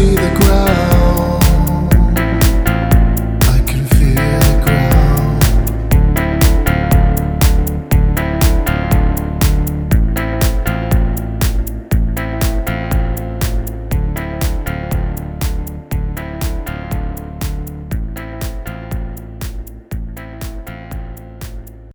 see the ground.